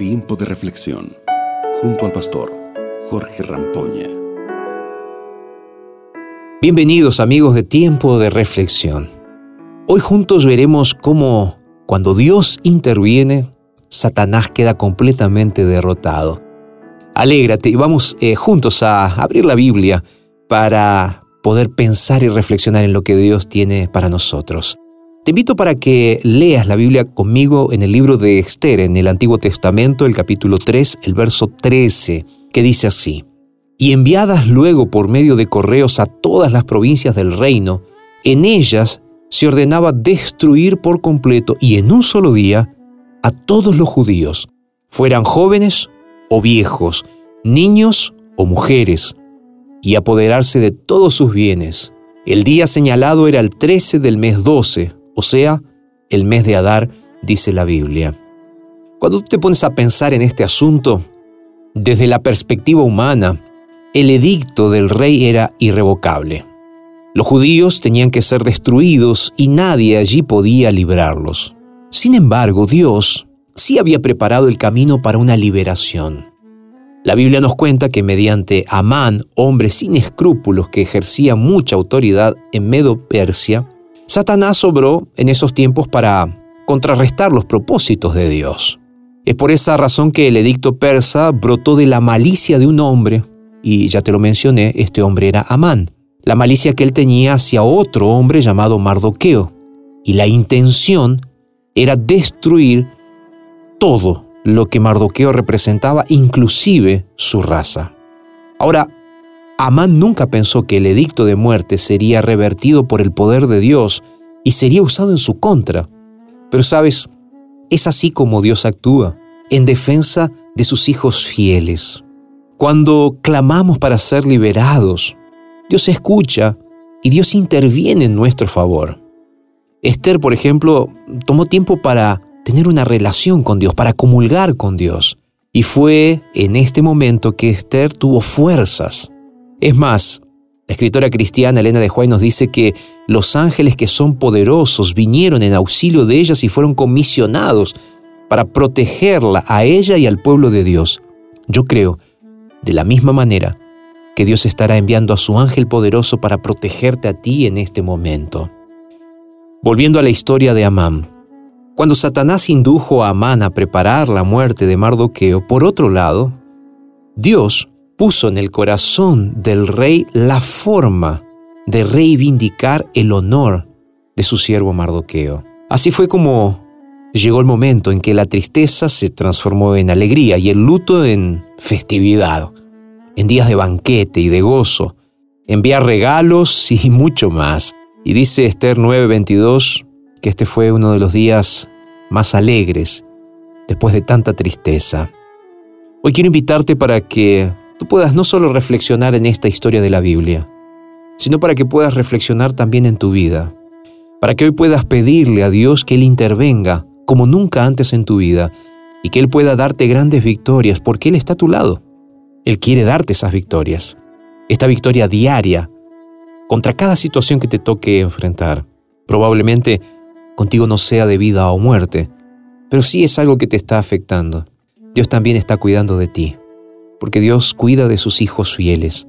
Tiempo de reflexión junto al pastor Jorge Rampoña. Bienvenidos amigos de Tiempo de reflexión. Hoy juntos veremos cómo cuando Dios interviene, Satanás queda completamente derrotado. Alégrate y vamos eh, juntos a abrir la Biblia para poder pensar y reflexionar en lo que Dios tiene para nosotros. Te invito para que leas la Biblia conmigo en el libro de Esther, en el Antiguo Testamento, el capítulo 3, el verso 13, que dice así, y enviadas luego por medio de correos a todas las provincias del reino, en ellas se ordenaba destruir por completo y en un solo día a todos los judíos, fueran jóvenes o viejos, niños o mujeres, y apoderarse de todos sus bienes. El día señalado era el 13 del mes 12, o sea, el mes de Adar, dice la Biblia. Cuando tú te pones a pensar en este asunto, desde la perspectiva humana, el edicto del rey era irrevocable. Los judíos tenían que ser destruidos y nadie allí podía librarlos. Sin embargo, Dios sí había preparado el camino para una liberación. La Biblia nos cuenta que mediante Amán, hombre sin escrúpulos que ejercía mucha autoridad en Medo-Persia, Satanás obró en esos tiempos para contrarrestar los propósitos de Dios. Es por esa razón que el edicto persa brotó de la malicia de un hombre, y ya te lo mencioné, este hombre era Amán, la malicia que él tenía hacia otro hombre llamado Mardoqueo, y la intención era destruir todo lo que Mardoqueo representaba, inclusive su raza. Ahora, Amán nunca pensó que el edicto de muerte sería revertido por el poder de Dios y sería usado en su contra. Pero sabes, es así como Dios actúa, en defensa de sus hijos fieles. Cuando clamamos para ser liberados, Dios escucha y Dios interviene en nuestro favor. Esther, por ejemplo, tomó tiempo para tener una relación con Dios, para comulgar con Dios. Y fue en este momento que Esther tuvo fuerzas. Es más, la escritora cristiana Elena de Juárez nos dice que los ángeles que son poderosos vinieron en auxilio de ellas y fueron comisionados para protegerla a ella y al pueblo de Dios. Yo creo, de la misma manera, que Dios estará enviando a su ángel poderoso para protegerte a ti en este momento. Volviendo a la historia de Amán, cuando Satanás indujo a Amán a preparar la muerte de Mardoqueo, por otro lado, Dios puso en el corazón del rey la forma de reivindicar el honor de su siervo Mardoqueo. Así fue como llegó el momento en que la tristeza se transformó en alegría y el luto en festividad, en días de banquete y de gozo, enviar regalos y mucho más. Y dice Esther 9:22 que este fue uno de los días más alegres después de tanta tristeza. Hoy quiero invitarte para que tú puedas no solo reflexionar en esta historia de la Biblia, sino para que puedas reflexionar también en tu vida, para que hoy puedas pedirle a Dios que Él intervenga como nunca antes en tu vida y que Él pueda darte grandes victorias porque Él está a tu lado. Él quiere darte esas victorias, esta victoria diaria contra cada situación que te toque enfrentar. Probablemente contigo no sea de vida o muerte, pero sí es algo que te está afectando. Dios también está cuidando de ti, porque Dios cuida de sus hijos fieles,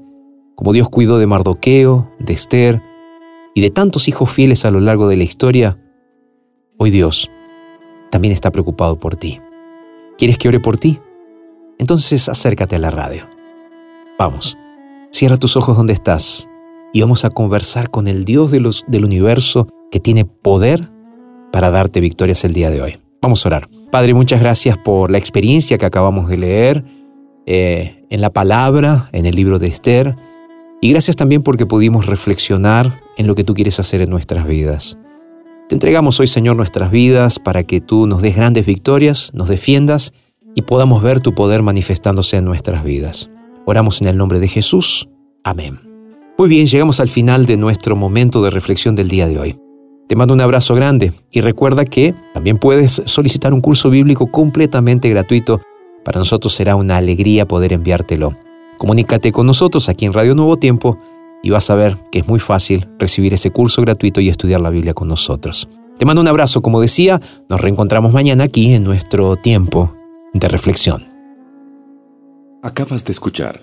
como Dios cuidó de Mardoqueo, de Esther y de tantos hijos fieles a lo largo de la historia. Hoy Dios también está preocupado por ti. ¿Quieres que ore por ti? Entonces acércate a la radio. Vamos, cierra tus ojos donde estás y vamos a conversar con el Dios de los, del universo que tiene poder para darte victorias el día de hoy. Vamos a orar. Padre, muchas gracias por la experiencia que acabamos de leer eh, en la palabra, en el libro de Esther, y gracias también porque pudimos reflexionar en lo que tú quieres hacer en nuestras vidas. Te entregamos hoy, Señor, nuestras vidas para que tú nos des grandes victorias, nos defiendas y podamos ver tu poder manifestándose en nuestras vidas. Oramos en el nombre de Jesús. Amén. Muy bien, llegamos al final de nuestro momento de reflexión del día de hoy. Te mando un abrazo grande y recuerda que también puedes solicitar un curso bíblico completamente gratuito. Para nosotros será una alegría poder enviártelo. Comunícate con nosotros aquí en Radio Nuevo Tiempo y vas a ver que es muy fácil recibir ese curso gratuito y estudiar la Biblia con nosotros. Te mando un abrazo, como decía, nos reencontramos mañana aquí en nuestro tiempo de reflexión. Acabas de escuchar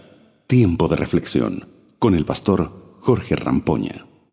Tiempo de Reflexión con el pastor Jorge Rampoña.